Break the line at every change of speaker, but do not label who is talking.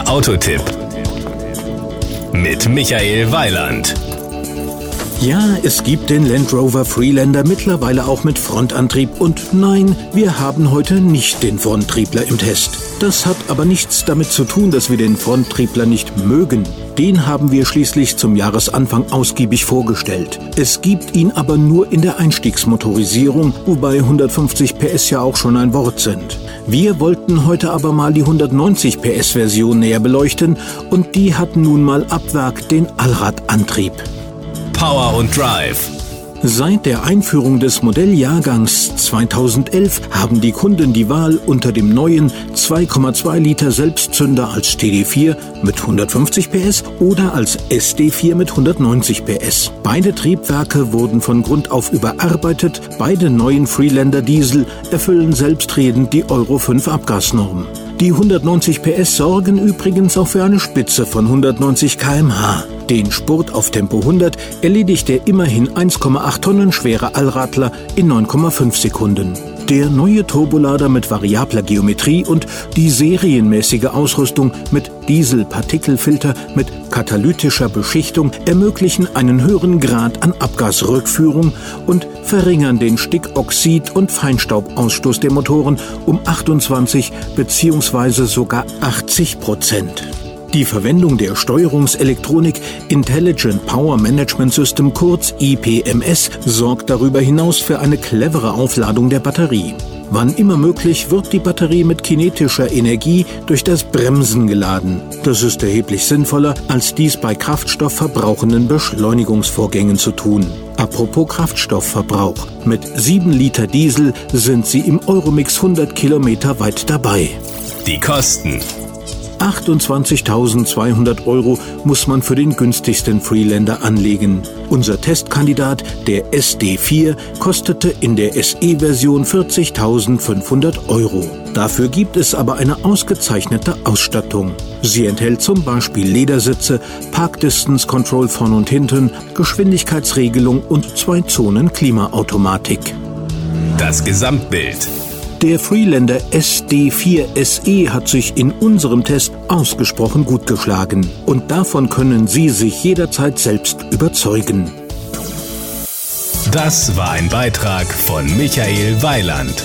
Der Autotipp mit Michael Weiland.
Ja, es gibt den Land Rover Freelander mittlerweile auch mit Frontantrieb und nein, wir haben heute nicht den Fronttriebler im Test. Das hat aber nichts damit zu tun, dass wir den Fronttriebler nicht mögen. Den haben wir schließlich zum Jahresanfang ausgiebig vorgestellt. Es gibt ihn aber nur in der Einstiegsmotorisierung, wobei 150 PS ja auch schon ein Wort sind. Wir wollten heute aber mal die 190 PS Version näher beleuchten und die hat nun mal ab Werk den Allradantrieb.
Power und Drive.
Seit der Einführung des Modelljahrgangs 2011 haben die Kunden die Wahl unter dem neuen 2,2 Liter Selbstzünder als TD4 mit 150 PS oder als SD4 mit 190 PS. Beide Triebwerke wurden von Grund auf überarbeitet. Beide neuen Freelander Diesel erfüllen selbstredend die Euro 5 Abgasnorm. Die 190 PS sorgen übrigens auch für eine Spitze von 190 km/h. Den Spurt auf Tempo 100 erledigt der immerhin 1,8 Tonnen schwere Allradler in 9,5 Sekunden. Der neue Turbolader mit variabler Geometrie und die serienmäßige Ausrüstung mit Dieselpartikelfilter mit katalytischer Beschichtung ermöglichen einen höheren Grad an Abgasrückführung und verringern den Stickoxid- und Feinstaubausstoß der Motoren um 28 bzw. sogar 80 Prozent. Die Verwendung der Steuerungselektronik Intelligent Power Management System kurz IPMS sorgt darüber hinaus für eine clevere Aufladung der Batterie. Wann immer möglich wird die Batterie mit kinetischer Energie durch das Bremsen geladen. Das ist erheblich sinnvoller, als dies bei kraftstoffverbrauchenden Beschleunigungsvorgängen zu tun. Apropos Kraftstoffverbrauch. Mit 7 Liter Diesel sind Sie im Euromix 100 Kilometer weit dabei.
Die Kosten.
28.200 Euro muss man für den günstigsten Freelander anlegen. Unser Testkandidat, der SD4, kostete in der SE-Version 40.500 Euro. Dafür gibt es aber eine ausgezeichnete Ausstattung. Sie enthält zum Beispiel Ledersitze, Park Distance Control vorn und hinten, Geschwindigkeitsregelung und zwei Zonen Klimaautomatik.
Das Gesamtbild.
Der Freelander SD4 SE hat sich in unserem Test ausgesprochen gut geschlagen. Und davon können Sie sich jederzeit selbst überzeugen.
Das war ein Beitrag von Michael Weiland.